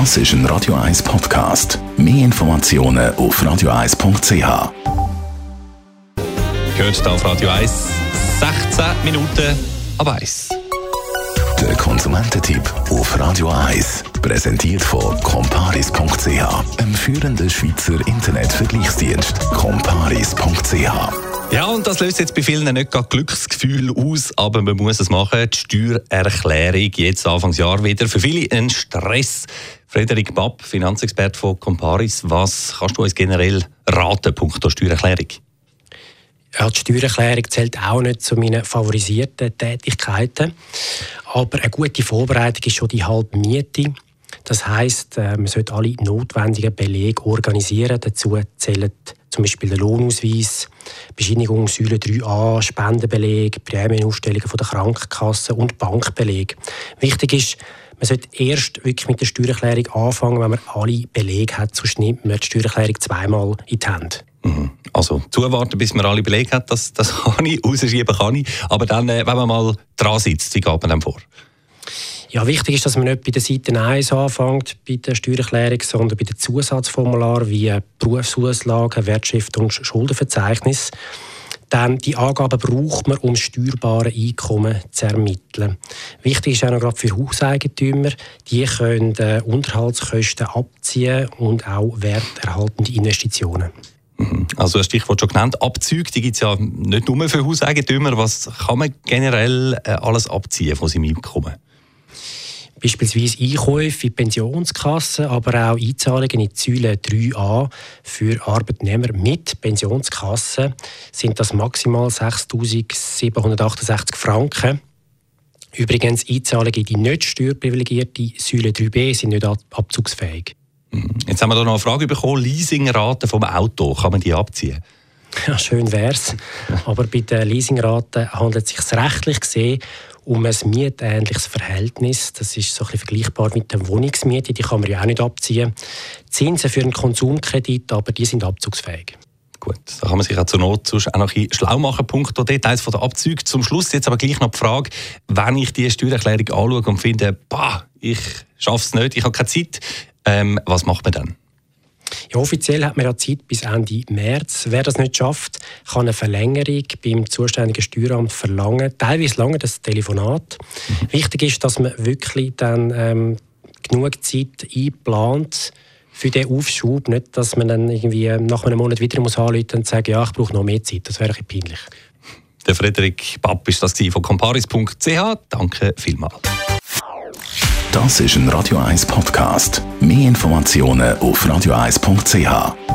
Das ist ein Radio 1 Podcast. Mehr Informationen auf radio1.ch. Gehört auf Radio 1, 16 Minuten ab 1. Der Konsumententipp auf Radio 1. Präsentiert von comparis.ch, einem führenden Schweizer Internetvergleichsdienst. comparis.ch Ja, und das löst jetzt bei vielen nicht gerade Glücksgefühl aus, aber man muss es machen. Die Steuererklärung jetzt Anfangsjahr wieder. Für viele ein Stress. Frederik Bapp, Finanzexperte von Comparis, was kannst du uns generell raten, punkto Steuererklärung? Ja, die Steuererklärung zählt auch nicht zu meinen favorisierten Tätigkeiten. Aber eine gute Vorbereitung ist schon die halbe Miete. Das heisst, äh, man sollte alle notwendigen Belege organisieren. Dazu zählen zum Beispiel der Lohnausweis, Bescheinigung Säule 3a, Spendenbeleg, Prämienaufstellungen von der Krankenkasse und Bankbeleg. Wichtig ist, man sollte erst wirklich mit der Steuererklärung anfangen, wenn man alle Belege hat, sonst nimmt man die Steuererklärung zweimal in die Hände. Mhm. Also zuwarten, bis man alle Belege hat, das, das kann ich, rausschieben kann ich. Aber dann, äh, wenn man mal dran sitzt, wie geht man dann vor? Ja, wichtig ist, dass man nicht bei der Seite 1 anfängt, bei der Steuererklärung, sondern bei den Zusatzformularen wie Berufsauslagen, Wertschrift und Schuldenverzeichnis. Denn die Angaben braucht man, um steuerbare Einkommen zu ermitteln. Wichtig ist auch noch gerade für Hauseigentümer, die können äh, Unterhaltskosten abziehen und auch werterhaltende Investitionen. Mhm. Also ein Stichwort schon genannt, Abzüge, die gibt es ja nicht nur für Hauseigentümer. Was kann man generell äh, alles abziehen von seinem Einkommen? Beispielsweise Einkäufe in die Pensionskasse, aber auch Einzahlungen in Säule 3a für Arbeitnehmer mit Pensionskasse sind das maximal 6'768 Franken. Übrigens, Einzahlungen in die nicht steuerprivilegierte Säule 3b sind nicht abzugsfähig. Mhm. Jetzt haben wir da noch eine Frage bekommen. Leasingrate vom Auto, kann man die abziehen? Ja, schön wär's. Aber bei den Leasingraten handelt es sich rechtlich gesehen um ein mietähnliches Verhältnis. Das ist so ein bisschen vergleichbar mit der Wohnungsmiete. Die kann man ja auch nicht abziehen. Zinsen für einen Konsumkredit, aber die sind abzugsfähig. Gut, da kann man sich auch zur Not auch noch ein schlau machen. Punkt Details von der Abzüge. Zum Schluss jetzt aber gleich noch die Frage, wenn ich die Steuererklärung anschaue und finde, bah, ich schaffe es nicht, ich habe keine Zeit, ähm, was macht man dann? Ja, offiziell hat man ja Zeit bis Ende März. Wer das nicht schafft, kann eine Verlängerung beim zuständigen Steueramt verlangen. Teilweise lange das Telefonat. Mhm. Wichtig ist, dass man wirklich dann ähm, genug Zeit einplant für den Aufschub. Nicht, dass man dann irgendwie nach einem Monat wieder muss anrufen und sagen, ja, ich brauche noch mehr Zeit. Das wäre ein bisschen peinlich. Der Frederik Papp ist das von comparis.ch. Danke vielmals. Das ist ein Radio 1 Podcast. Mehr Informationen auf radio1.ch.